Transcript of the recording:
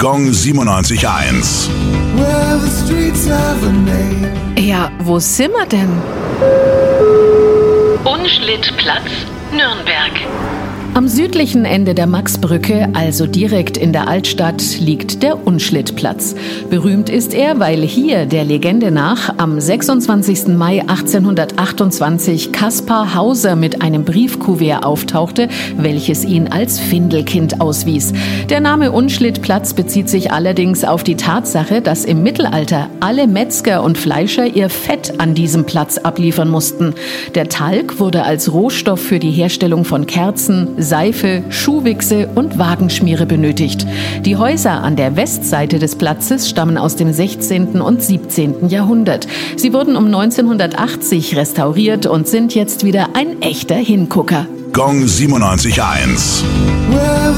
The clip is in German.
Gong 97.1. Well, the streets have a name. Ja, wo sind wir denn? Unschlittplatz, Nürnberg. Am südlichen Ende der Maxbrücke, also direkt in der Altstadt, liegt der Unschlittplatz. Berühmt ist er, weil hier der Legende nach am 26. Mai 1828 Kaspar Hauser mit einem Briefkuvert auftauchte, welches ihn als Findelkind auswies. Der Name Unschlittplatz bezieht sich allerdings auf die Tatsache, dass im Mittelalter alle Metzger und Fleischer ihr Fett an diesem Platz abliefern mussten. Der Talg wurde als Rohstoff für die Herstellung von Kerzen, Seife, Schuhwichse und Wagenschmiere benötigt. Die Häuser an der Westseite des Platzes stammen aus dem 16. und 17. Jahrhundert. Sie wurden um 1980 restauriert und sind jetzt wieder ein echter Hingucker. Gong 97.1. Well,